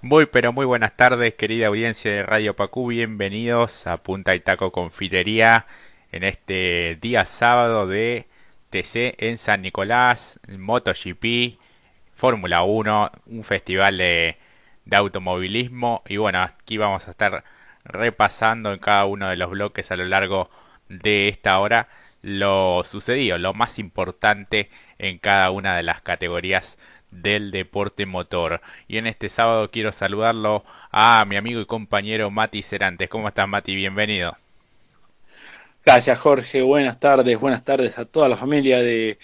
Muy pero muy buenas tardes querida audiencia de Radio Pacú, bienvenidos a Punta y Taco Confitería en este día sábado de TC en San Nicolás, MotoGP, Fórmula 1, un festival de, de automovilismo. Y bueno, aquí vamos a estar repasando en cada uno de los bloques a lo largo de esta hora lo sucedido, lo más importante en cada una de las categorías del deporte motor. Y en este sábado quiero saludarlo a mi amigo y compañero Mati Cerantes. ¿Cómo estás, Mati? Bienvenido. Gracias, Jorge. Buenas tardes, buenas tardes a toda la familia de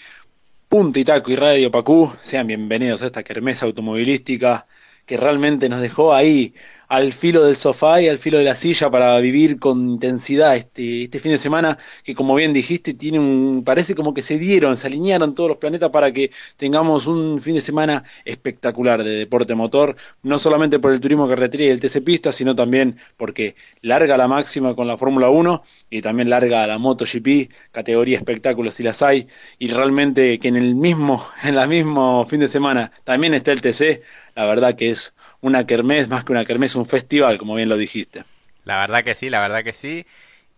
Punta y Taco y Radio Pacú. Sean bienvenidos a esta kermesa automovilística que realmente nos dejó ahí al filo del sofá y al filo de la silla para vivir con intensidad este, este fin de semana que como bien dijiste tiene un parece como que se dieron, se alinearon todos los planetas para que tengamos un fin de semana espectacular de deporte motor, no solamente por el turismo carretera y el TC Pista, sino también porque larga la máxima con la Fórmula 1 y también larga la MotoGP, categoría espectáculos si las hay, y realmente que en el mismo, en el mismo fin de semana también está el TC, la verdad que es una kermés, más que una kermés, un festival, como bien lo dijiste. La verdad que sí, la verdad que sí.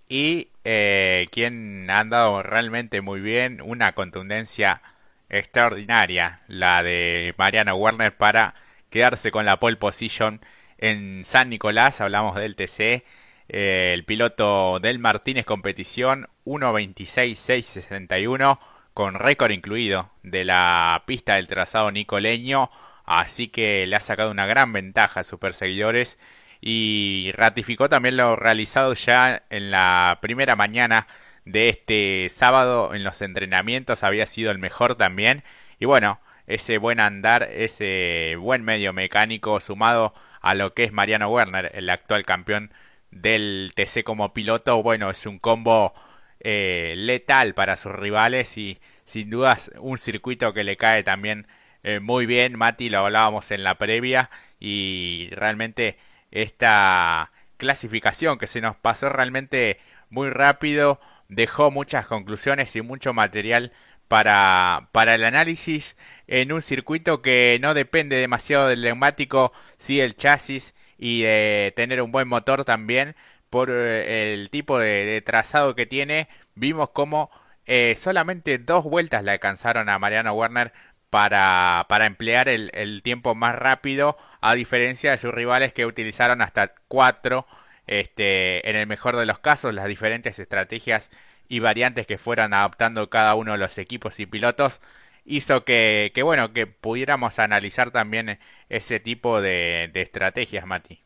Y eh, quien ha andado realmente muy bien, una contundencia extraordinaria, la de Mariano Werner para quedarse con la pole position en San Nicolás, hablamos del TC, eh, el piloto del Martínez Competición 1.26.661 con récord incluido de la pista del trazado nicoleño Así que le ha sacado una gran ventaja a sus perseguidores y ratificó también lo realizado ya en la primera mañana de este sábado en los entrenamientos. Había sido el mejor también. Y bueno ese buen andar ese buen medio mecánico sumado a lo que es Mariano Werner el actual campeón del TC como piloto bueno es un combo eh, letal para sus rivales y sin dudas un circuito que le cae también eh, muy bien, Mati, lo hablábamos en la previa y realmente esta clasificación que se nos pasó realmente muy rápido dejó muchas conclusiones y mucho material para, para el análisis en un circuito que no depende demasiado del neumático, sí el chasis y de tener un buen motor también por eh, el tipo de, trazado que tiene. Vimos como eh, solamente dos vueltas le alcanzaron a Mariano Werner para, para emplear el, el, tiempo más rápido, a diferencia de sus rivales que utilizaron hasta cuatro, este, en el mejor de los casos, las diferentes estrategias y variantes que fueran adoptando cada uno de los equipos y pilotos hizo que, que bueno que pudiéramos analizar también ese tipo de, de estrategias Mati.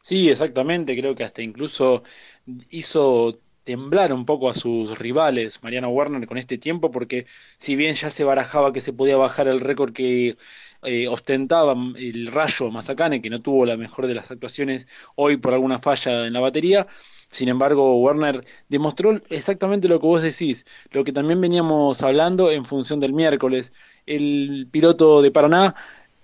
Sí exactamente creo que hasta incluso hizo temblar un poco a sus rivales, Mariano Werner, con este tiempo, porque si bien ya se barajaba que se podía bajar el récord que eh, ostentaba el Rayo Mazacane, que no tuvo la mejor de las actuaciones hoy por alguna falla en la batería, sin embargo, Werner demostró exactamente lo que vos decís, lo que también veníamos hablando en función del miércoles. El piloto de Paraná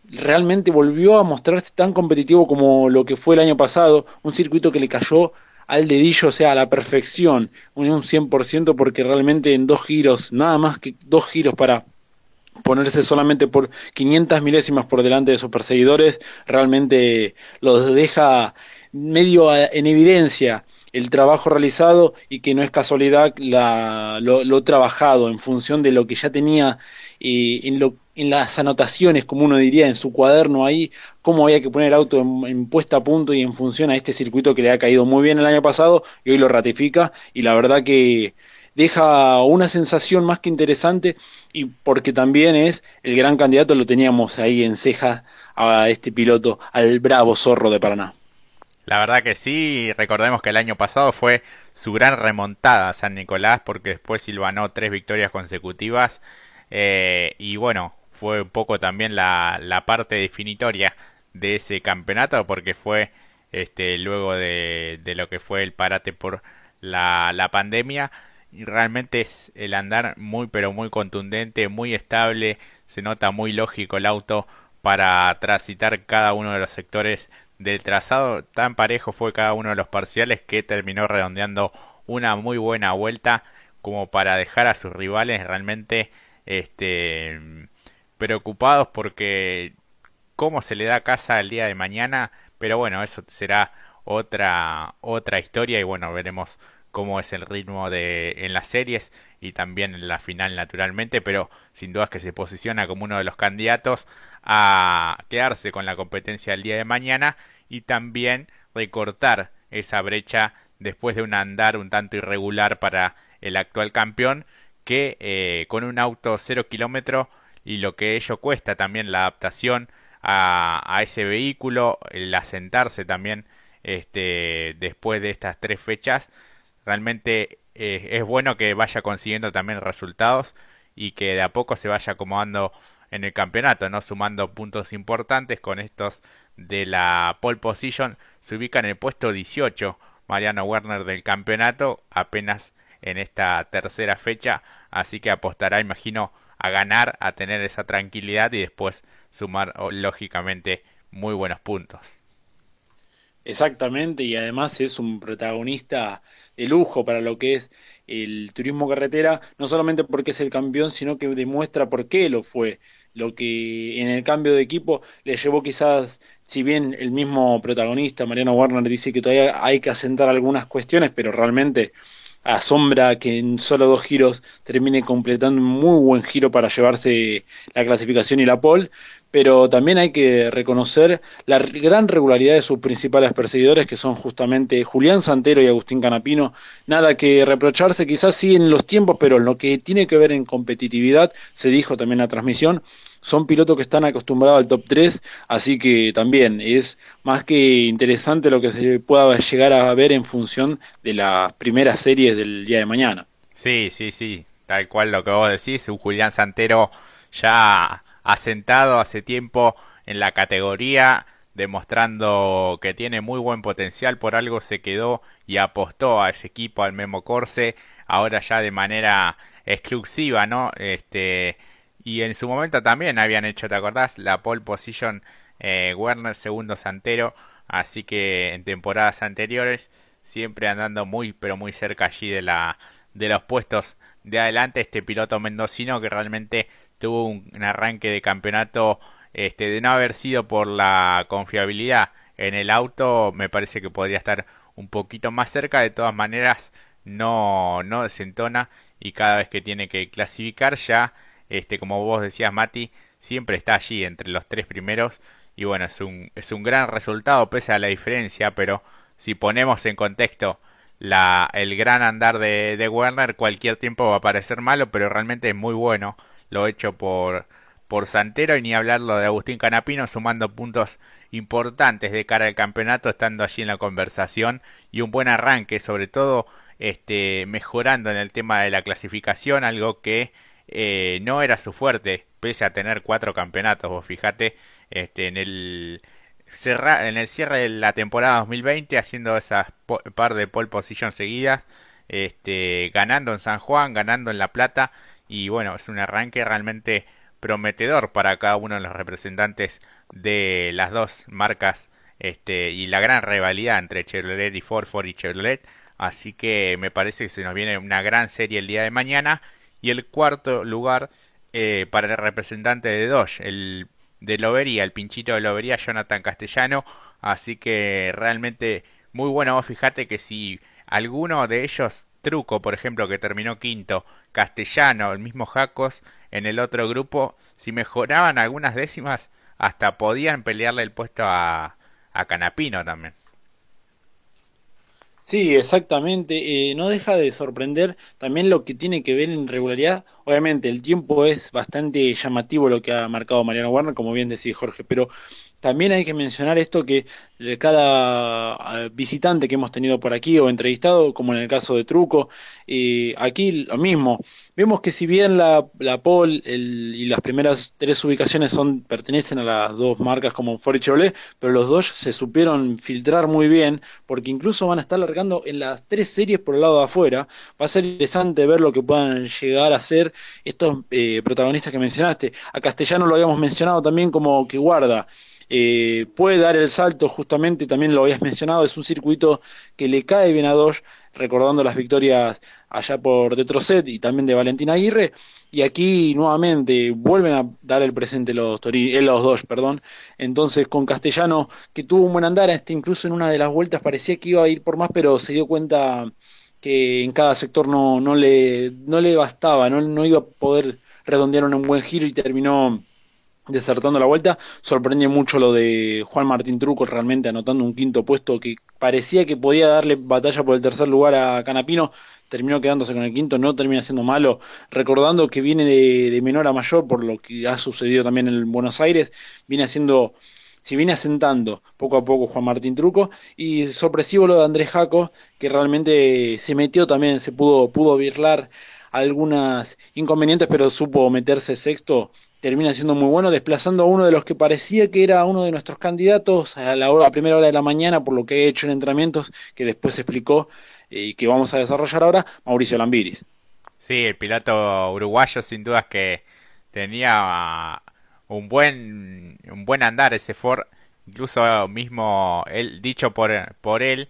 realmente volvió a mostrarse tan competitivo como lo que fue el año pasado, un circuito que le cayó al dedillo, o sea, a la perfección, un 100% porque realmente en dos giros, nada más que dos giros para ponerse solamente por 500 milésimas por delante de sus perseguidores, realmente los deja medio en evidencia el trabajo realizado y que no es casualidad la, lo, trabajado en función de lo que ya tenía y en lo en las anotaciones, como uno diría, en su cuaderno ahí, cómo había que poner el auto en, puesta a punto y en función a este circuito que le ha caído muy bien el año pasado y hoy lo ratifica y la verdad que deja una sensación más que interesante y porque también es el gran candidato, lo teníamos ahí en cejas a este piloto, al bravo zorro de Paraná. La verdad que sí, recordemos que el año pasado fue su gran remontada a San Nicolás porque después silvanó tres victorias consecutivas eh, y bueno, fue un poco también la, la parte definitoria de ese campeonato porque fue este luego de, de lo que fue el parate por la, la pandemia y realmente es el andar muy pero muy contundente, muy estable, se nota muy lógico el auto para transitar cada uno de los sectores del trazado, tan parejo fue cada uno de los parciales que terminó redondeando una muy buena vuelta como para dejar a sus rivales realmente este preocupados porque cómo se le da casa el día de mañana, pero bueno, eso será otra otra historia y bueno, veremos cómo es el ritmo de en las series y también en la final naturalmente, pero sin duda que se posiciona como uno de los candidatos a quedarse con la competencia el día de mañana y también recortar esa brecha después de un andar un tanto irregular para el actual campeón que eh, con un auto cero kilómetro y lo que ello cuesta también la adaptación a, a ese vehículo, el asentarse también este, después de estas tres fechas, realmente eh, es bueno que vaya consiguiendo también resultados y que de a poco se vaya acomodando en el campeonato, no sumando puntos importantes con estos de la pole position. Se ubica en el puesto 18 Mariano Werner del campeonato apenas en esta tercera fecha. Así que apostará imagino a ganar a tener esa tranquilidad y después sumar lógicamente muy buenos puntos. Exactamente, y además es un protagonista de lujo para lo que es el turismo carretera, no solamente porque es el campeón, sino que demuestra por qué lo fue. Lo que en el cambio de equipo le llevó quizás, si bien el mismo protagonista, Mariano Warner, dice que todavía hay que asentar algunas cuestiones, pero realmente asombra que en solo dos giros termine completando un muy buen giro para llevarse la clasificación y la pole pero también hay que reconocer la gran regularidad de sus principales perseguidores, que son justamente Julián Santero y Agustín Canapino. Nada que reprocharse, quizás sí en los tiempos, pero en lo que tiene que ver en competitividad, se dijo también en la transmisión, son pilotos que están acostumbrados al top 3, así que también es más que interesante lo que se pueda llegar a ver en función de las primeras series del día de mañana. Sí, sí, sí, tal cual lo que vos decís, un Julián Santero ya asentado hace tiempo en la categoría, demostrando que tiene muy buen potencial, por algo se quedó y apostó a ese equipo, al Memo Corse, ahora ya de manera exclusiva, ¿no? Este, y en su momento también habían hecho, ¿te acordás? La pole position eh, Werner, segundo Santero, así que en temporadas anteriores siempre andando muy, pero muy cerca allí de la de los puestos de adelante este piloto mendocino que realmente tuvo un, arranque de campeonato este, de no haber sido por la confiabilidad en el auto, me parece que podría estar un poquito más cerca, de todas maneras no, no desentona y cada vez que tiene que clasificar ya, este, como vos decías Mati, siempre está allí entre los tres primeros. Y bueno, es un, es un gran resultado pese a la diferencia, pero si ponemos en contexto la, el gran andar de, de Werner, cualquier tiempo va a parecer malo, pero realmente es muy bueno lo hecho por, por Santero y ni hablarlo de Agustín Canapino sumando puntos importantes de cara al campeonato estando allí en la conversación y un buen arranque sobre todo este mejorando en el tema de la clasificación algo que eh, no era su fuerte pese a tener cuatro campeonatos. Vos fíjate este en el en el cierre de la temporada 2020 haciendo esas par de pole position seguidas este ganando en San Juan ganando en La Plata y bueno, es un arranque realmente prometedor para cada uno de los representantes de las dos marcas este, y la gran rivalidad entre Chevrolet y Ford, Ford y Chevrolet. Así que me parece que se nos viene una gran serie el día de mañana. Y el cuarto lugar eh, para el representante de Dodge, el de Lobería, el pinchito de Lobería, Jonathan Castellano. Así que realmente muy bueno. fíjate que si alguno de ellos Truco, por ejemplo, que terminó quinto, Castellano, el mismo Jacos en el otro grupo, si mejoraban algunas décimas, hasta podían pelearle el puesto a, a Canapino también. Sí, exactamente. Eh, no deja de sorprender también lo que tiene que ver en regularidad. Obviamente, el tiempo es bastante llamativo lo que ha marcado Mariano Warner, como bien decía Jorge, pero también hay que mencionar esto que de cada ah, visitante que hemos tenido por aquí o entrevistado, como en el caso de Truco, eh, aquí lo mismo. Vemos que si bien la, la y las primeras tres ubicaciones son pertenecen a las dos marcas como Ford y Chevrolet, pero los dos se supieron filtrar muy bien, porque incluso van a estar largando en las tres series por el lado de afuera. Va a ser interesante ver lo que puedan llegar a ser estos eh, protagonistas que mencionaste. A Castellano lo habíamos mencionado también como que guarda eh, puede dar el salto justamente, también lo habías mencionado, es un circuito que le cae bien a Dodge, recordando las victorias allá por Detroit y también de Valentín Aguirre, y aquí nuevamente vuelven a dar el presente los, eh, los dos, perdón. Entonces con Castellano, que tuvo un buen andar, este, incluso en una de las vueltas parecía que iba a ir por más, pero se dio cuenta que en cada sector no, no, le, no le bastaba, no, no iba a poder redondear un buen giro y terminó desertando la vuelta. Sorprende mucho lo de Juan Martín Truco realmente anotando un quinto puesto que parecía que podía darle batalla por el tercer lugar a Canapino. Terminó quedándose con el quinto, no termina siendo malo, recordando que viene de, menor a mayor por lo que ha sucedido también en Buenos Aires, viene haciendo si viene asentando poco a poco Juan Martín Truco y sorpresivo lo de Andrés Jaco que realmente se metió también se pudo pudo birlar algunas inconvenientes pero supo meterse sexto termina siendo muy bueno desplazando a uno de los que parecía que era uno de nuestros candidatos a la, hora, a primera hora de la mañana por lo que he hecho en entrenamientos que después se explicó eh, y que vamos a desarrollar ahora Mauricio Lambiris sí el piloto uruguayo sin dudas que tenía un buen, un buen andar ese Ford, incluso mismo él, dicho por, por él,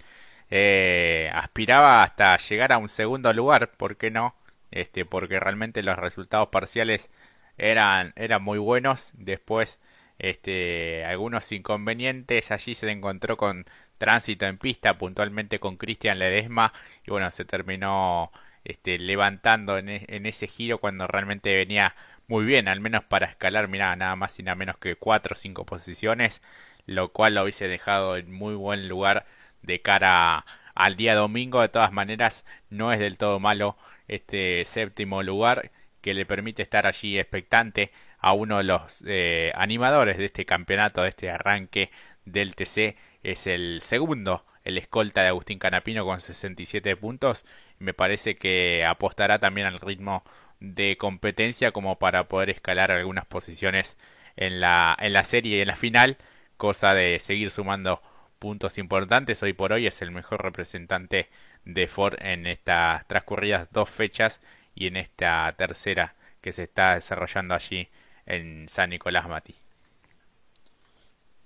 eh, aspiraba hasta llegar a un segundo lugar, ¿por qué no? Este, porque realmente los resultados parciales eran, eran muy buenos. Después, este, algunos inconvenientes. Allí se encontró con tránsito en pista, puntualmente con Cristian Ledesma. Y bueno, se terminó este, levantando en, e, en ese giro cuando realmente venía muy bien, al menos para escalar, mira, nada más y nada menos que 4 o 5 posiciones, lo cual lo hubiese dejado en muy buen lugar de cara al día domingo. De todas maneras, no es del todo malo este séptimo lugar que le permite estar allí expectante a uno de los eh, animadores de este campeonato, de este arranque del TC. Es el segundo, el escolta de Agustín Canapino con 67 puntos. Me parece que apostará también al ritmo de competencia como para poder escalar algunas posiciones en la, en la serie y en la final, cosa de seguir sumando puntos importantes. Hoy por hoy es el mejor representante de Ford en estas transcurridas dos fechas y en esta tercera que se está desarrollando allí en San Nicolás Mati.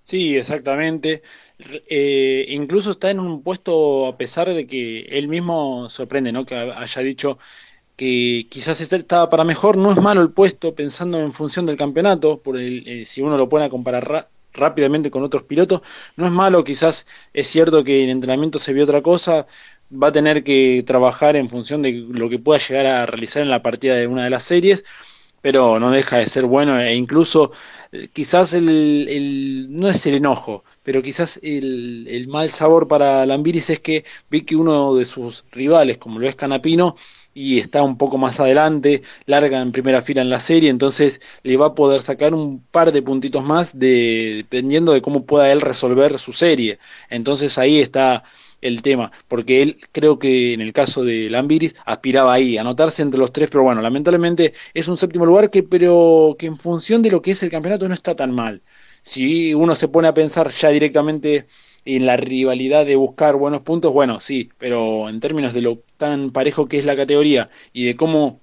Sí, exactamente. Eh, incluso está en un puesto a pesar de que él mismo sorprende, ¿no? Que haya dicho que quizás estaba para mejor, no es malo el puesto pensando en función del campeonato, por el, eh, si uno lo pone a comparar rápidamente con otros pilotos, no es malo, quizás es cierto que en entrenamiento se vio otra cosa, va a tener que trabajar en función de lo que pueda llegar a realizar en la partida de una de las series, pero no deja de ser bueno e incluso eh, quizás el, el, no es el enojo, pero quizás el, mal sabor para Lambiris es que vi que uno de sus rivales, como lo es Canapino, y está un poco más adelante, larga en primera fila en la serie, entonces le va a poder sacar un par de puntitos más de, dependiendo de cómo pueda él resolver su serie. Entonces ahí está el tema, porque él creo que en el caso de Lambiris aspiraba ahí, a anotarse entre los tres, pero bueno, lamentablemente es un séptimo lugar que, pero que en función de lo que es el campeonato no está tan mal. Si uno se pone a pensar ya directamente en la rivalidad de buscar buenos puntos, bueno, sí, pero en términos de lo tan parejo que es la categoría y de cómo,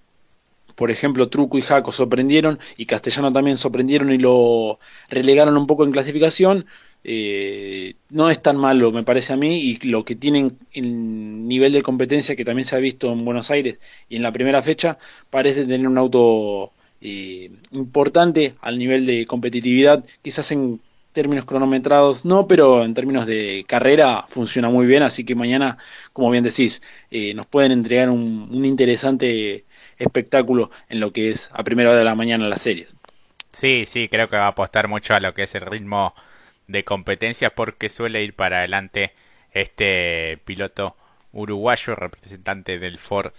por ejemplo, Truco y Jaco sorprendieron y Castellano también sorprendieron y lo relegaron un poco en clasificación, eh, no es tan malo, me parece a mí, y lo que tienen en nivel de competencia que también se ha visto en Buenos Aires y en la primera fecha, parece tener un auto eh, importante al nivel de competitividad, quizás en términos cronometrados no, pero en términos de carrera funciona muy bien, así que mañana, como bien decís, eh, nos pueden entregar un, un, interesante espectáculo en lo que es a primera hora de la mañana las series. Sí, sí, creo que va a apostar mucho a lo que es el ritmo de competencia porque suele ir para adelante este piloto uruguayo, representante del Ford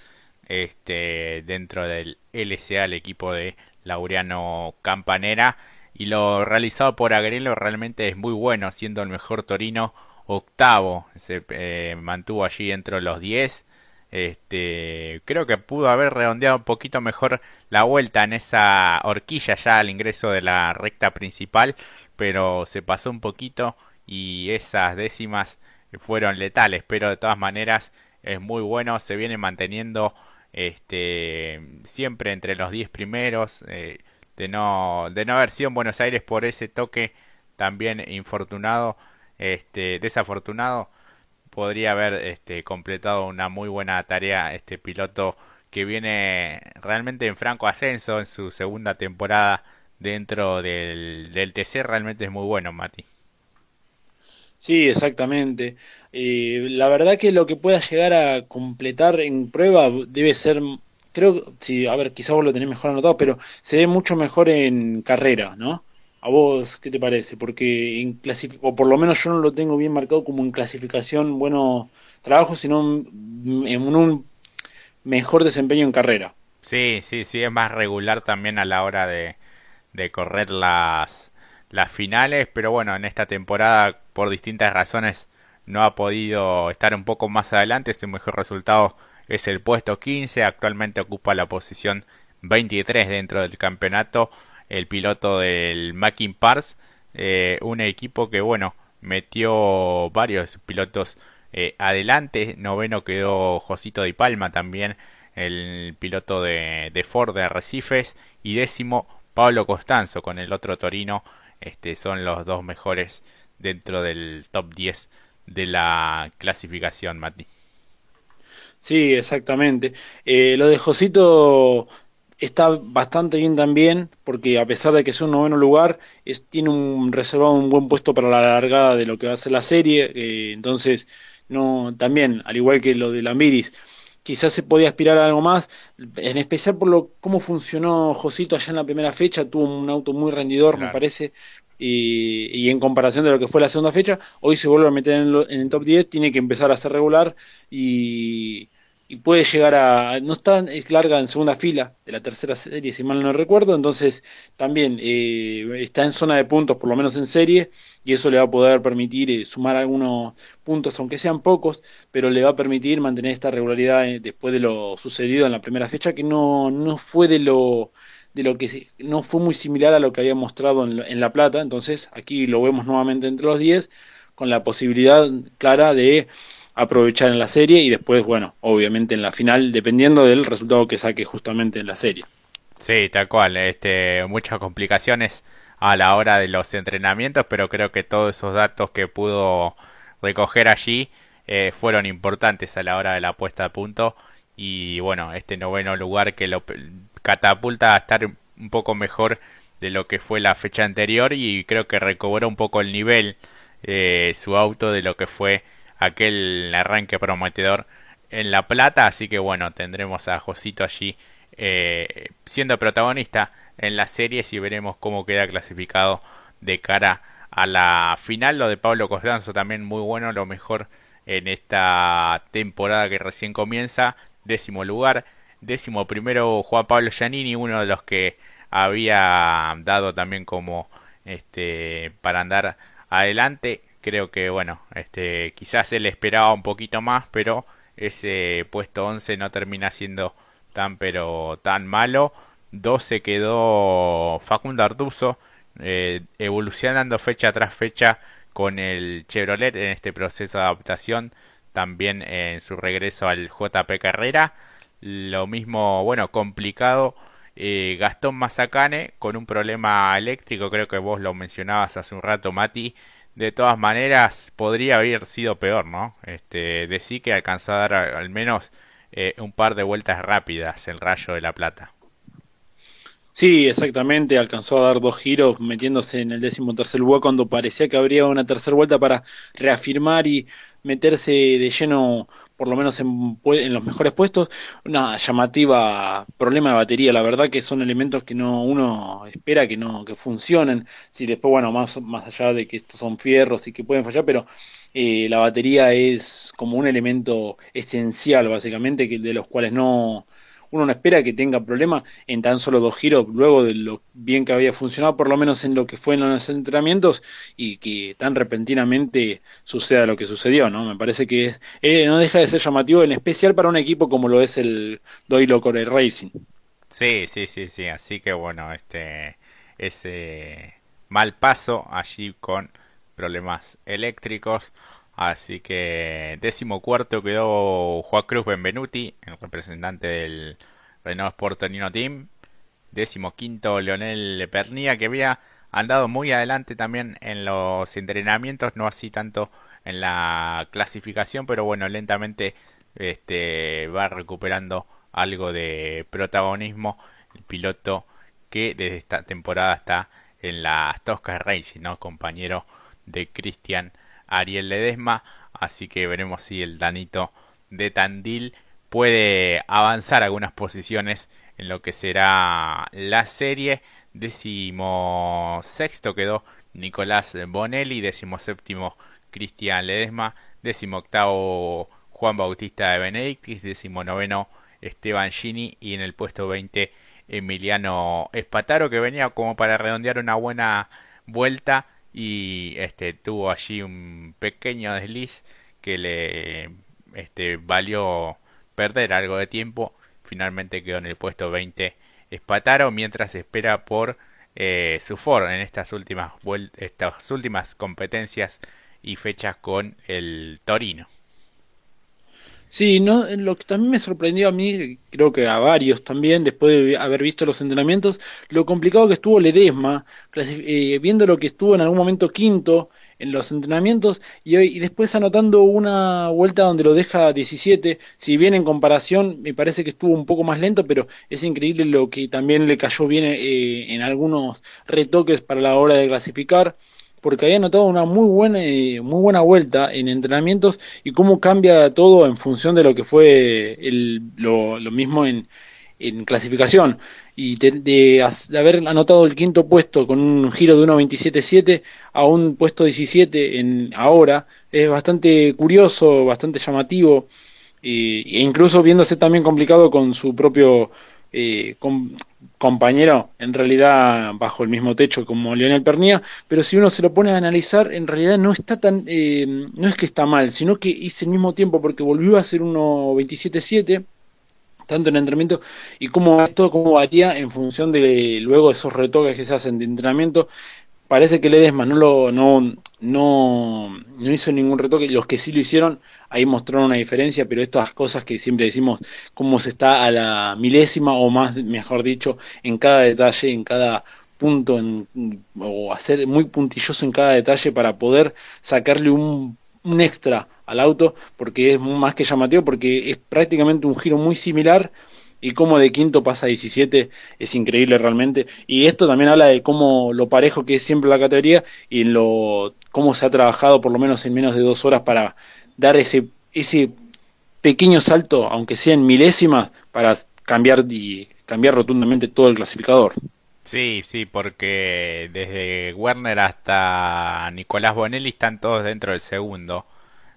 este dentro del LCA, el equipo de Laureano Campanera. Y lo realizado por Agrelo realmente es muy bueno, siendo el mejor Torino octavo, se eh, mantuvo allí dentro de los 10. Este, creo que pudo haber redondeado un poquito mejor la vuelta en esa horquilla ya al ingreso de la recta principal, pero se pasó un poquito y esas décimas fueron letales, pero de todas maneras es muy bueno, se viene manteniendo este siempre entre los 10 primeros. Eh, de no, de no haber sido en Buenos Aires por ese toque también infortunado, este, desafortunado, podría haber este, completado una muy buena tarea este piloto que viene realmente en franco ascenso en su segunda temporada dentro del, del TC, realmente es muy bueno, Mati. Sí, exactamente. Eh, la verdad que lo que pueda llegar a completar en prueba debe ser, creo, sí, a ver, quizás vos lo tenés mejor anotado, pero se ve mucho mejor en carrera, ¿no? ¿A vos qué te parece? Porque en o por lo menos yo no lo tengo bien marcado como en clasificación bueno trabajo, sino en un mejor desempeño en carrera. Sí, sí, sí, es más regular también a la hora de, de correr las, las finales, pero bueno, en esta temporada por distintas razones no ha podido estar un poco más adelante, su mejor resultado es el puesto 15, actualmente ocupa la posición 23 dentro del campeonato, el piloto del Mackin Pars, eh, un equipo que bueno, metió varios pilotos eh, adelante, noveno quedó Josito Di Palma también, el piloto de, de Ford de Arrecifes, y décimo Pablo Costanzo con el otro Torino, este, son los dos mejores dentro del top 10 de la clasificación, Mati. Sí, exactamente. Eh, lo de Josito está bastante bien también, porque a pesar de que es un noveno lugar, tiene un reservado un buen puesto para la largada de lo que va a ser la serie. Eh, entonces, no, también, al igual que lo de Lambiris, quizás se podía aspirar a algo más, en especial por lo cómo funcionó Josito allá en la primera fecha, tuvo un auto muy rendidor, me parece, y, en comparación de lo que fue la segunda fecha, hoy se vuelve a meter en, en el top 10, tiene que empezar a ser regular y y puede llegar a... no está es larga en segunda fila de la tercera serie, si mal no recuerdo, entonces también eh, está en zona de puntos, por lo menos en serie, y eso le va a poder permitir eh, sumar algunos puntos, aunque sean pocos, pero le va a permitir mantener esta regularidad eh, después de lo sucedido en la primera fecha, que no, no fue de lo de lo que no fue muy similar a lo que había mostrado en, en La Plata, entonces aquí lo vemos nuevamente entre los 10, con la posibilidad clara de aprovechar en la serie y después, bueno, obviamente en la final, dependiendo del resultado que saque justamente en la serie. Sí, tal cual, este, muchas complicaciones a la hora de los entrenamientos, pero creo que todos esos datos que pudo recoger allí eh, fueron importantes a la hora de la puesta a punto y bueno, este noveno lugar que lo catapulta a estar un poco mejor de lo que fue la fecha anterior y creo que recobró un poco el nivel eh, su auto de lo que fue aquel arranque prometedor en La Plata, así que bueno, tendremos a Josito allí eh, siendo protagonista en las series y veremos cómo queda clasificado de cara a la final. Lo de Pablo Costanzo también muy bueno, lo mejor en esta temporada que recién comienza, décimo lugar, décimo primero Juan Pablo Giannini, uno de los que había dado también como este para andar adelante creo que bueno, este quizás él esperaba un poquito más, pero ese puesto 11 no termina siendo tan pero tan malo. 12 quedó Facundo Artuso, eh, evolucionando fecha tras fecha con el Chevrolet en este proceso de adaptación, también en su regreso al JP Carrera. Lo mismo, bueno, complicado. Eh, Gastón Mazacane con un problema eléctrico, creo que vos lo mencionabas hace un rato, Mati, de todas maneras podría haber sido peor, ¿no? Este, de que alcanzó a dar al menos eh, un par de vueltas rápidas el Rayo de la Plata. Sí, exactamente, alcanzó a dar dos giros metiéndose en el décimo tercer lugar cuando parecía que habría una tercera vuelta para reafirmar y meterse de lleno por lo menos en, los mejores puestos, una llamativa problema de batería, la verdad que son elementos que no uno espera que no que funcionen, si después bueno, más más allá de que estos son fierros y que pueden fallar, pero eh, la batería es como un elemento esencial básicamente que de los cuales no uno no espera que tenga problemas en tan solo dos giros, luego de lo bien que había funcionado, por lo menos en lo que fue en los entrenamientos, y que tan repentinamente suceda lo que sucedió, ¿no? Me parece que eh, no deja de ser llamativo, en especial para un equipo como lo es el Doyle Core Racing. Sí, sí, sí, sí, así que bueno, este ese mal paso allí con problemas eléctricos. Así que décimo cuarto quedó Juan Cruz Benvenuti, el representante del Renault Sport Torino Team. Décimo quinto Leonel Pernía, que había han dado muy adelante también en los entrenamientos, no así tanto en la clasificación, pero bueno, lentamente este, va recuperando algo de protagonismo el piloto que desde esta temporada está en la Tosca Racing, ¿no? compañero de Cristian Ariel Ledesma, así que veremos si el Danito de Tandil puede avanzar algunas posiciones en lo que será la serie. Décimo sexto quedó Nicolás Bonelli, décimo séptimo Cristian Ledesma, décimo octavo Juan Bautista de Benedictis, décimo noveno Esteban Gini y en el puesto 20 Emiliano Espataro que venía como para redondear una buena vuelta y este tuvo allí un pequeño desliz que le este valió perder algo de tiempo. Finalmente quedó en el puesto 20 Espataro mientras espera por eh, su for en estas últimas estas últimas competencias y fechas con el Torino Sí, no, lo que también me sorprendió a mí, creo que a varios también, después de haber visto los entrenamientos, lo complicado que estuvo Ledesma, eh, viendo lo que estuvo en algún momento quinto en los entrenamientos y, y, después anotando una vuelta donde lo deja 17, si bien en comparación me parece que estuvo un poco más lento, pero es increíble lo que también le cayó bien eh, en algunos retoques para la hora de clasificar porque había notado una muy buena, eh, muy buena vuelta en entrenamientos y cómo cambia todo en función de lo que fue el, lo, mismo en, en clasificación. Y de, haber anotado el quinto puesto con un giro de 1.27.7 a un puesto 17 en ahora, es bastante curioso, bastante llamativo, e incluso viéndose también complicado con su propio eh, compañero, en realidad bajo el mismo techo como Lionel Pernía, pero si uno se lo pone a analizar, en realidad no está tan, eh, no es que está mal, sino que hice el mismo tiempo porque volvió a ser 1.27.7 tanto en entrenamiento y cómo esto cómo varía en función de luego esos retoques que se hacen de entrenamiento parece que Ledesma no lo no, no, no hizo ningún retoque, los que sí lo hicieron, ahí mostraron una diferencia, pero estas cosas que siempre decimos, cómo se está a la milésima o más, mejor dicho, en cada detalle, en cada punto, en, o hacer muy puntilloso en cada detalle para poder sacarle un, un extra al auto, porque es más que llamativo, porque es prácticamente un giro muy similar y cómo de quinto pasa a 17 es increíble realmente. Y esto también habla de cómo lo parejo que es siempre la categoría y lo cómo se ha trabajado por lo menos en menos de dos horas para dar ese, ese pequeño salto, aunque sea en milésimas, para cambiar y cambiar rotundamente todo el clasificador. Sí, sí, porque desde Werner hasta Nicolás Bonelli están todos dentro del segundo,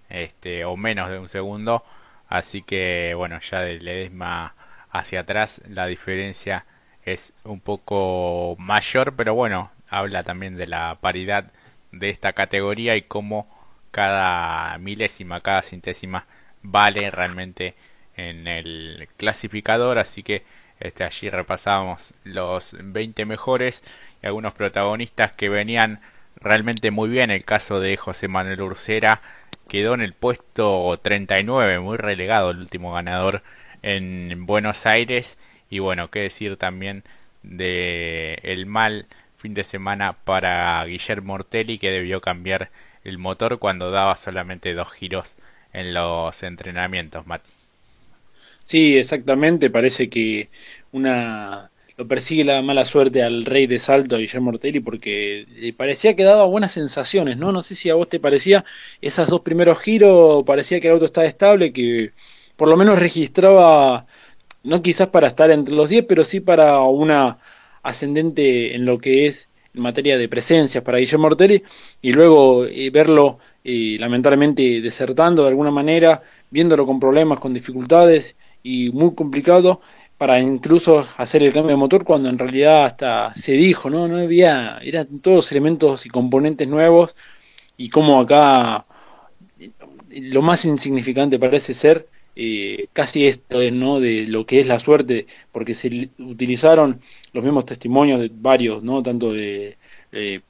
este, o menos de un segundo, así que bueno, ya de Ledesma hacia atrás la diferencia es un poco mayor, pero bueno, habla también de la paridad de esta categoría y cómo cada milésima, cada centésima vale realmente en el clasificador, así que este, allí repasamos los 20 mejores y algunos protagonistas que venían realmente muy bien. El caso de José Manuel Ursera quedó en el puesto 39, muy relegado el último ganador en Buenos Aires y bueno, qué decir también de el mal fin de semana para Guillermo Ortelli que debió cambiar el motor cuando daba solamente dos giros en los entrenamientos, Mati. Sí, exactamente, parece que una lo persigue la mala suerte al rey de salto, Guillermo Ortelli, porque eh, parecía que daba buenas sensaciones, ¿no? No sé si a vos te parecía, esos dos primeros giros, parecía que el auto estaba estable, que por lo menos registraba, no quizás para estar entre los 10, pero sí para una ascendente en lo que es en materia de presencias para Guillermo Ortelli y luego eh, verlo eh, lamentablemente desertando de alguna manera, viéndolo con problemas, con dificultades y muy complicado para incluso hacer el cambio de motor cuando en realidad hasta se dijo, no, no había, eran todos elementos y componentes nuevos y como acá lo más insignificante parece ser eh, casi esto no de lo que es la suerte porque se utilizaron los mismos testimonios de varios no tanto de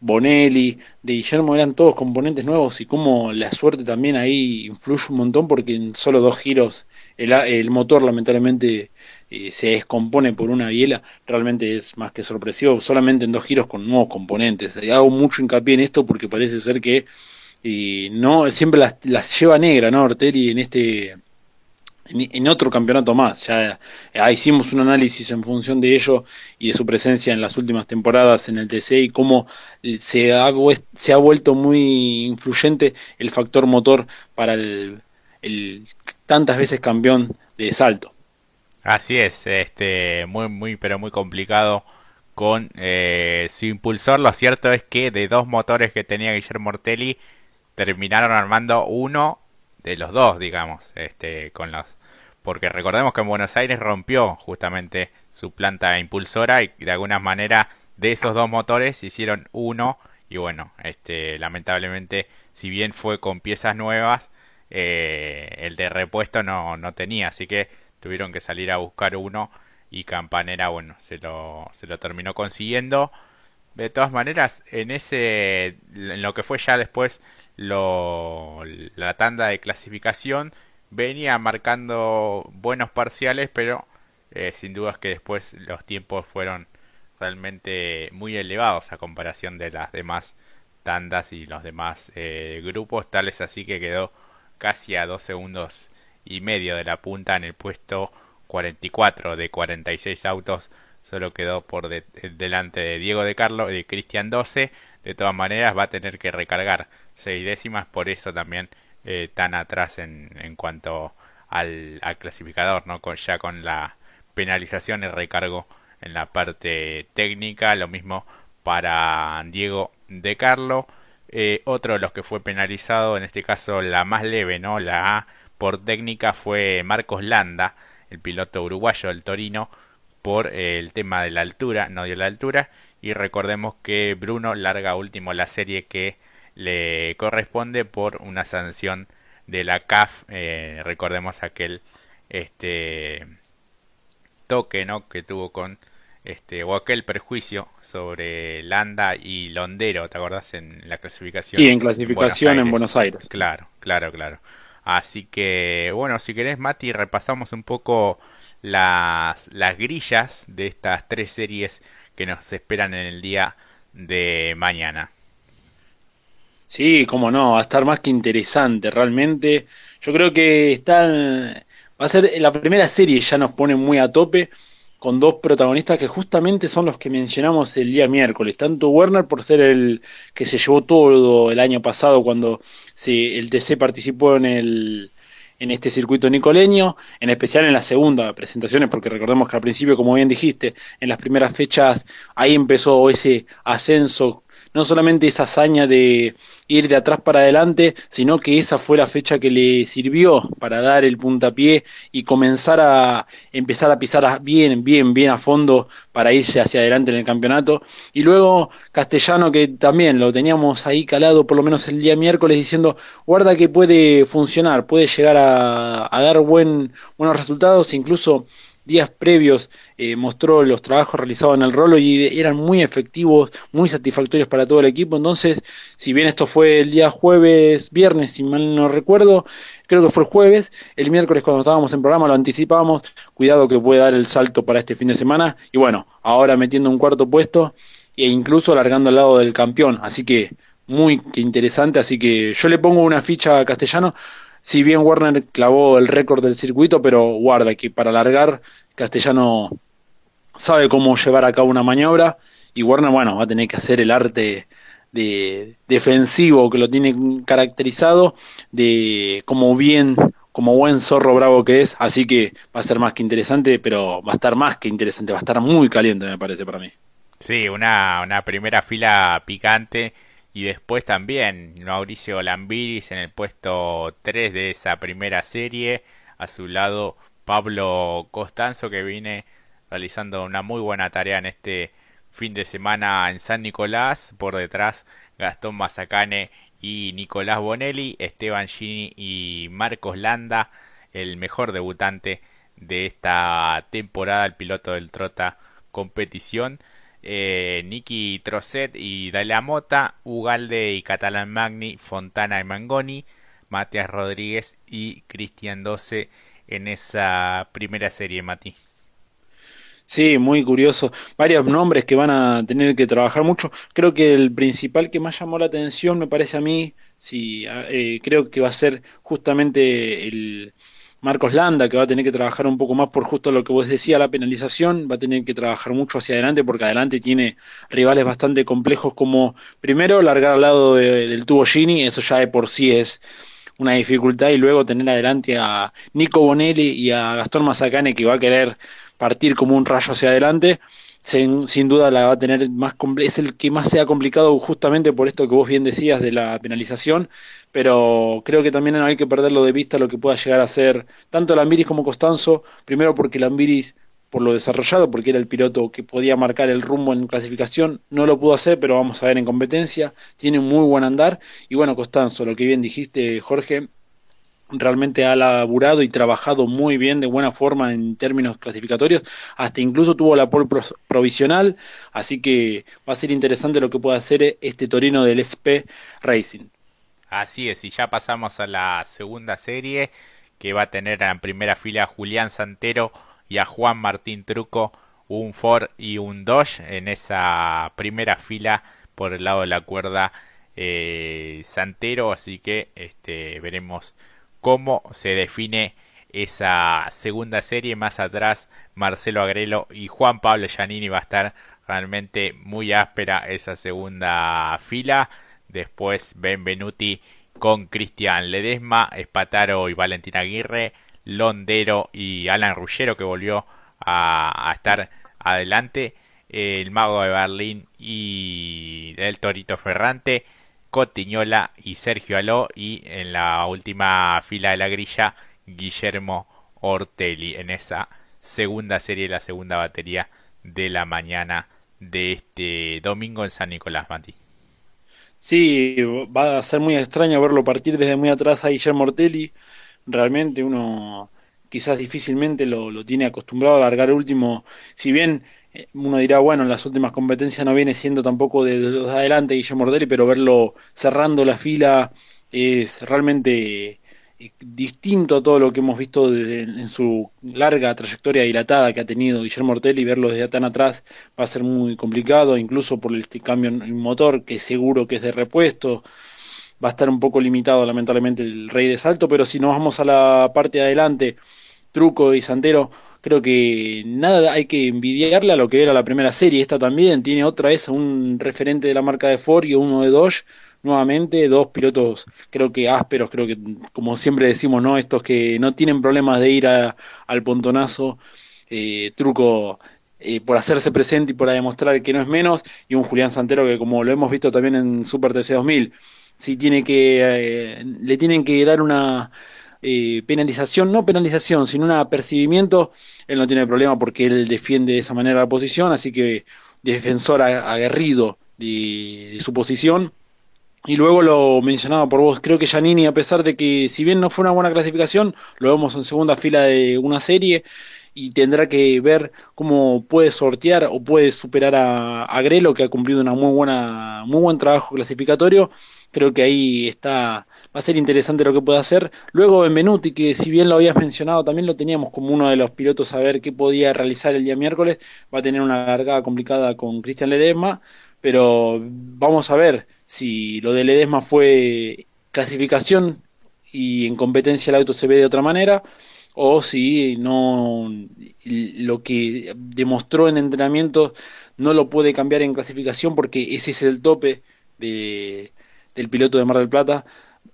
Bonelli de Guillermo eran todos componentes nuevos y como la suerte también ahí influye un montón porque en solo dos giros el, el motor lamentablemente eh, se descompone por una biela, realmente es más que sorpresivo, solamente en dos giros con nuevos componentes. Hago mucho hincapié en esto porque parece ser que eh, no siempre las, las lleva negra, ¿no? Ortelli en este en, otro campeonato más. Ya hicimos un análisis en función de ello y de su presencia en las últimas temporadas en el TC y cómo se ha, se ha vuelto muy influyente el factor motor para el, el tantas veces campeón de salto. Así es, este muy muy pero muy complicado con eh, su impulsor. Lo cierto es que de dos motores que tenía Guillermo Ortelli terminaron armando uno de los dos, digamos, este, con los, porque recordemos que en Buenos Aires rompió justamente su planta impulsora y de alguna manera de esos dos motores hicieron uno y bueno, este, lamentablemente, si bien fue con piezas nuevas, eh, el de repuesto no, no tenía, así que tuvieron que salir a buscar uno y Campanera, bueno, se lo, se lo terminó consiguiendo. De todas maneras, en ese, en lo que fue ya después lo, la tanda de clasificación venía marcando buenos parciales, pero eh, sin duda es que después los tiempos fueron realmente muy elevados a comparación de las demás tandas y los demás eh, grupos, tales así que quedó casi a dos segundos y medio de la punta en el puesto 44 de 46 autos, solo quedó por delante de Diego de Carlo y de Cristian 12, de todas maneras va a tener que recargar seis décimas, por eso también eh, tan atrás en, en cuanto al, clasificador, ¿no? Ya con la penalización y recargo en la parte técnica, lo mismo para Diego de Carlo. Eh, otro de los que fue penalizado, en este caso la más leve, ¿no? La A por técnica fue Marcos Landa, el piloto uruguayo del Torino, por eh, el tema de la altura, no dio la altura. Y recordemos que Bruno larga último la serie que le corresponde por una sanción de la CAF. Eh, recordemos aquel este toque ¿no? que tuvo con este o aquel perjuicio sobre Landa y Londero, ¿te acordás? En la clasificación. Sí, en clasificación en Buenos Aires. Claro, claro, claro. Así que, bueno, si querés, Mati, repasamos un poco las, las grillas de estas tres series que nos esperan en el día de mañana. Sí, cómo no, va a estar más que interesante realmente. Yo creo que están, va a ser la primera serie ya nos pone muy a tope con dos protagonistas que justamente son los que mencionamos el día miércoles. Tanto Werner por ser el que se llevó todo el año pasado cuando se, el TC participó en el en este circuito nicoleño, en especial en la segunda presentaciones, porque recordemos que al principio, como bien dijiste, en las primeras fechas ahí empezó ese ascenso no solamente esa hazaña de ir de atrás para adelante, sino que esa fue la fecha que le sirvió para dar el puntapié y comenzar a empezar a pisar bien, bien, bien a fondo para irse hacia adelante en el campeonato. Y luego Castellano, que también lo teníamos ahí calado por lo menos el día miércoles, diciendo, guarda que puede funcionar, puede llegar a, dar buen, buenos resultados, incluso días previos eh, mostró los trabajos realizados en el rolo y eran muy efectivos, muy satisfactorios para todo el equipo. Entonces, si bien esto fue el día jueves, viernes, si mal no recuerdo, creo que fue el jueves, el miércoles cuando estábamos en programa lo anticipábamos, cuidado que puede dar el salto para este fin de semana. Y bueno, ahora metiendo un cuarto puesto e incluso alargando al lado del campeón. Así que muy interesante, así que yo le pongo una ficha a Castellano si bien Warner clavó el récord del circuito, pero guarda que para alargar Castellano sabe cómo llevar a cabo una maniobra y Warner, bueno, va a tener que hacer el arte de defensivo que lo tiene caracterizado, de como bien, como buen zorro bravo que es, así que va a ser más que interesante, pero va a estar más que interesante, va a estar muy caliente me parece para mí. Sí, una primera fila picante y después también Mauricio Lambiris en el puesto 3 de esa primera serie. A su lado Pablo Costanzo que viene realizando una muy buena tarea en este fin de semana en San Nicolás. Por detrás Gastón Mazacane y Nicolás Bonelli, Esteban Gini y Marcos Landa, el mejor debutante de esta temporada, el piloto del Trota competición eh, Nicky Trosset y Dalia Mota, Ugalde y Catalán Magni, Fontana y Mangoni, Matías Rodríguez y Cristian 12 en esa primera serie, Mati. Sí, muy curioso. Varios nombres que van a tener que trabajar mucho. Creo que el principal que más llamó la atención, me parece a mí, sí, eh, creo que va a ser justamente el Marcos Landa, que va a tener que trabajar un poco más por justo lo que vos decías, la penalización. Va a tener que trabajar mucho hacia adelante porque adelante tiene rivales bastante complejos como, primero, largar al lado de- del tubo Gini, eso ya de por sí es una dificultad, y luego tener adelante a Nico Bonelli y a Gastón Mazacane, que va a querer partir como un rayo hacia adelante, sin, sin duda la va a tener más es el que más sea complicado justamente por esto que vos bien decías de la penalización, pero creo que también no hay que perderlo de vista lo que pueda llegar a ser tanto Lambiris como Costanzo, primero porque Lambiris por lo desarrollado, porque era el piloto que podía marcar el rumbo en clasificación, no lo pudo hacer, pero vamos a ver en competencia, tiene un muy buen andar, y bueno, Costanzo, lo que bien dijiste, Jorge, realmente ha laburado y trabajado muy bien, de buena forma en términos clasificatorios, hasta incluso tuvo la pole provisional, así que va a ser interesante lo que pueda hacer este Torino del SP Racing. Así es, y ya pasamos a la segunda serie que va a tener en primera fila a Julián Santero y a Juan Martín Truco, un Ford y un Dodge en esa primera fila por el lado de la cuerda eh, Santero, así que este veremos cómo se define esa segunda serie. Más atrás Marcelo Agrelo y Juan Pablo Giannini va a estar realmente muy áspera esa segunda fila. Después Benvenuti con Cristian Ledesma, Espataro y Valentín Aguirre, Londero y Alan Ruggero que volvió a, a estar adelante, el Mago de Berlín y el Torito Ferrante, Cotiñola y Sergio Aló y en la última fila de la grilla Guillermo Ortelli en esa segunda serie, la segunda batería de la mañana de este domingo en San Nicolás, Mati. Sí, va a ser muy extraño verlo partir desde muy atrás a Guillermo Ortelli. Realmente uno quizás difícilmente lo, lo tiene acostumbrado a largar último. Si bien uno dirá, bueno, en las últimas competencias no viene siendo tampoco de adelante Guillermo Ortelli, pero verlo cerrando la fila es realmente eh, distinto a todo lo que hemos visto desde- en su larga trayectoria dilatada que ha tenido Guillermo Ortelli. Verlo desde tan atrás va a ser muy complicado, incluso por este cambio en motor, que seguro que es de repuesto va a estar un poco limitado lamentablemente el rey de salto, pero si nos vamos a la parte de adelante, Truco y Santero, creo que nada hay que envidiarle a lo que era la primera serie, esta también tiene otra vez un referente de la marca de Ford y uno de Dodge, nuevamente dos pilotos creo que ásperos, creo que como siempre decimos, ¿no? Estos que no tienen problemas de ir al pontonazo, eh, Truco eh, por hacerse presente y por demostrar que no es menos, y un Julián Santero que como lo hemos visto también en Super TC 2000, si tiene que, eh, le tienen que dar una eh, penalización, no penalización, sino un apercibimiento, él no tiene problema porque él defiende de esa manera la posición, así que defensor aguerrido de, su posición. Y luego lo mencionaba por vos, creo que Giannini, a pesar de que si bien no fue una buena clasificación, lo vemos en segunda fila de una serie y tendrá que ver cómo puede sortear o puede superar a, a Grelo, que ha cumplido una muy buena, muy buen trabajo clasificatorio. Creo que ahí está, va a ser interesante lo que puede hacer. Luego Benvenuti, que si bien lo habías mencionado, también lo teníamos como uno de los pilotos a ver qué podía realizar el día miércoles. Va a tener una largada complicada con Cristian Ledesma, pero vamos a ver si lo de Ledesma fue clasificación y en competencia el auto se ve de otra manera, o si no lo que demostró en entrenamiento no lo puede cambiar en clasificación porque ese es el tope de, del piloto de Mar del Plata.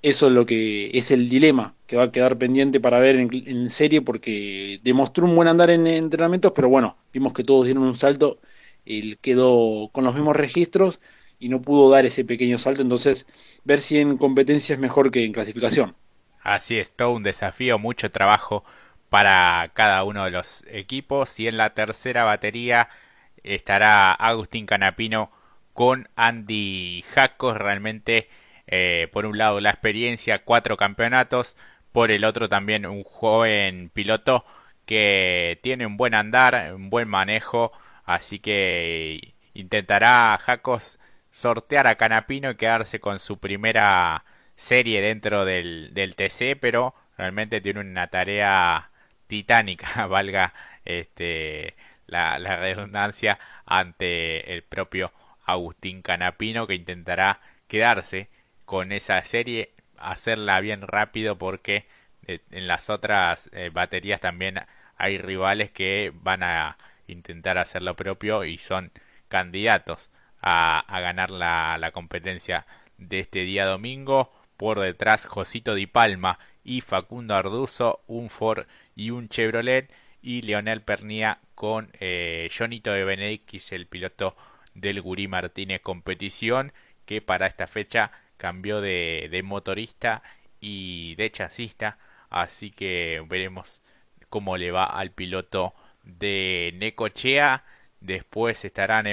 Eso es lo que es el dilema que va a quedar pendiente para ver en, serie porque demostró un buen andar en entrenamientos, pero bueno, vimos que todos dieron un salto, él quedó con los mismos registros y no pudo dar ese pequeño salto, entonces ver si en competencia es mejor que en clasificación. Así es, todo un desafío, mucho trabajo para cada uno de los equipos. Y en la tercera batería estará Agustín Canapino con Andy Jacos. Realmente, eh, por un lado, la experiencia, cuatro campeonatos. Por el otro, también un joven piloto que tiene un buen andar, un buen manejo. Así que intentará Jacos sortear a Canapino y quedarse con su primera serie dentro del, del TC, pero realmente tiene una tarea titánica, valga este la, redundancia ante el propio Agustín Canapino que intentará quedarse con esa serie, hacerla bien rápido porque eh, en las otras eh, baterías también hay rivales que van a intentar hacer lo propio y son candidatos a, ganar la, competencia de este día domingo. Por detrás Josito Di Palma y Facundo Arduzo, un Ford y un Chevrolet. Y Leonel Pernía con eh, Jonito de Benedictis, el piloto del Gurí Martínez Competición, que para esta fecha cambió de, motorista y de chasista. Así que veremos cómo le va al piloto de Necochea. Después estarán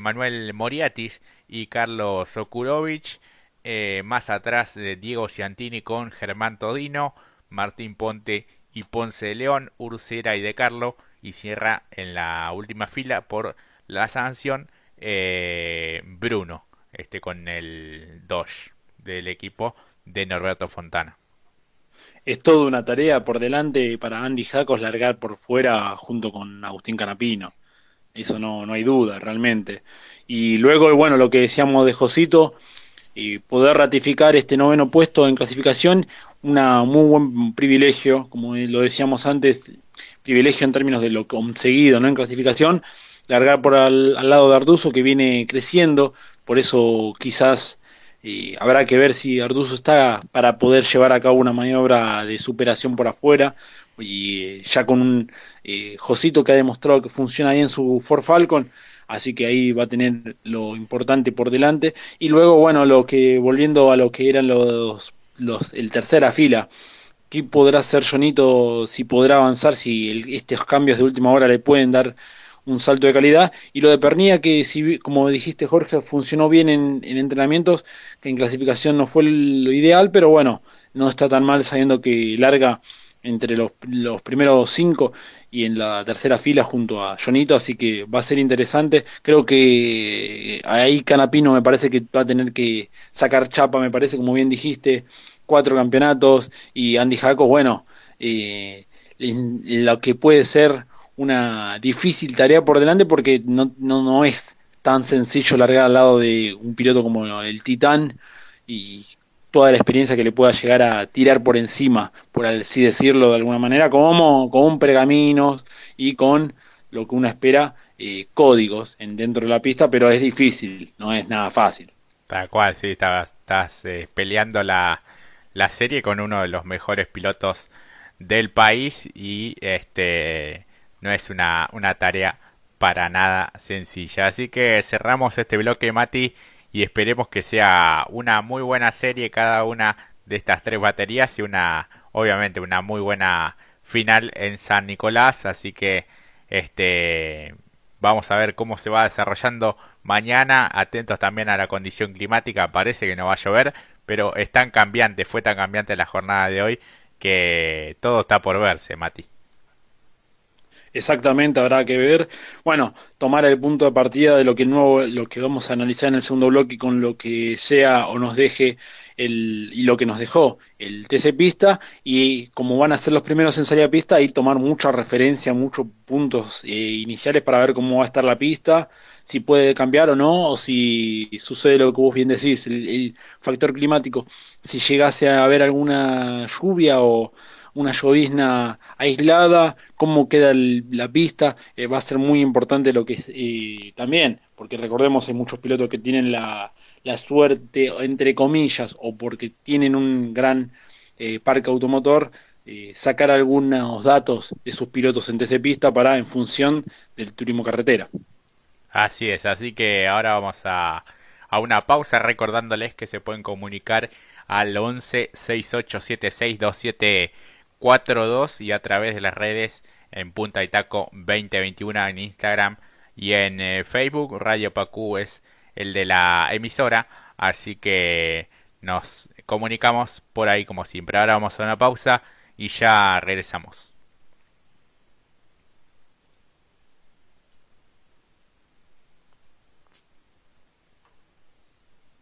Manuel Moriatis y Carlos Okurovich. Eh, más atrás de Diego Ciantini con Germán Todino, Martín Ponte y Ponce de León, Ursera y De Carlo. Y cierra en la última fila por la sanción eh, Bruno, este con el Dodge del equipo de Norberto Fontana es toda una tarea por delante para Andy Jacos largar por fuera junto con Agustín Canapino. Eso no, no hay duda, realmente. Y luego, bueno, lo que decíamos de Josito, y poder ratificar este noveno puesto en clasificación, una muy buen privilegio, como lo decíamos antes, privilegio en términos de lo conseguido ¿no? en clasificación, largar por al, al lado de Arduzo que viene creciendo, por eso quizás y habrá que ver si Arduzo está para poder llevar a cabo una maniobra de superación por afuera. Y eh, ya con un eh, Josito que ha demostrado que funciona bien su Ford Falcon, así que ahí va a tener lo importante por delante. Y luego, bueno, lo que volviendo a lo que eran los, los el tercera fila, ¿qué podrá hacer Jonito si podrá avanzar, si estos cambios de última hora le pueden dar un salto de calidad. Y lo de Pernilla, que si, como dijiste Jorge, funcionó bien en, entrenamientos, que en clasificación no fue lo ideal, pero bueno, no está tan mal sabiendo que larga entre los, los primeros cinco y en la tercera fila junto a Jonito, así que va a ser interesante. Creo que ahí Canapino me parece que va a tener que sacar chapa, me parece, como bien dijiste, cuatro campeonatos y Andy Jaco, bueno, eh, lo que puede ser una difícil tarea por delante porque no, no, no es tan sencillo largar al lado de un piloto como el Titán y toda la experiencia que le pueda llegar a tirar por encima, por así decirlo de alguna manera, como con pergaminos y con lo que uno espera, eh, códigos en, dentro de la pista, pero es difícil, no es nada fácil. Tal cual, sí, estás, estás eh, peleando la, la serie con uno de los mejores pilotos del país y este no es una, una tarea para nada sencilla. Así que cerramos este bloque, Mati, y esperemos que sea una muy buena serie cada una de estas tres baterías y una, obviamente, una muy buena final en San Nicolás. Así que, este, vamos a ver cómo se va desarrollando mañana. Atentos también a la condición climática. Parece que no va a llover, pero es tan cambiante, fue tan cambiante la jornada de hoy que todo está por verse, Mati. Exactamente, habrá que ver. Bueno, tomar el punto de partida de lo que nuevo, lo que vamos a analizar en el segundo bloque con lo que sea o nos deje el, y lo que nos dejó el TC Pista y como van a ser los primeros en salir a pista y tomar mucha referencia, muchos puntos eh, iniciales para ver cómo va a estar la pista, si puede cambiar o no, o si sucede lo que vos bien decís, el factor climático, si llegase a haber alguna lluvia o una llovizna aislada, cómo queda la pista, eh, va a ser muy importante lo que eh, también, porque recordemos hay muchos pilotos que tienen la, la suerte, entre comillas, o porque tienen un gran eh, parque automotor, sacar algunos datos de sus pilotos en TC Pista para en función del turismo carretera. Así es, así que ahora vamos a, a una pausa recordándoles que se pueden comunicar al 11 6876 27 4-2 y a través de las redes en Punta y Taco 2021 en Instagram y en eh, Facebook. Radio Pacú es el de la emisora, así que nos comunicamos por ahí como siempre. Ahora vamos a una pausa y ya regresamos.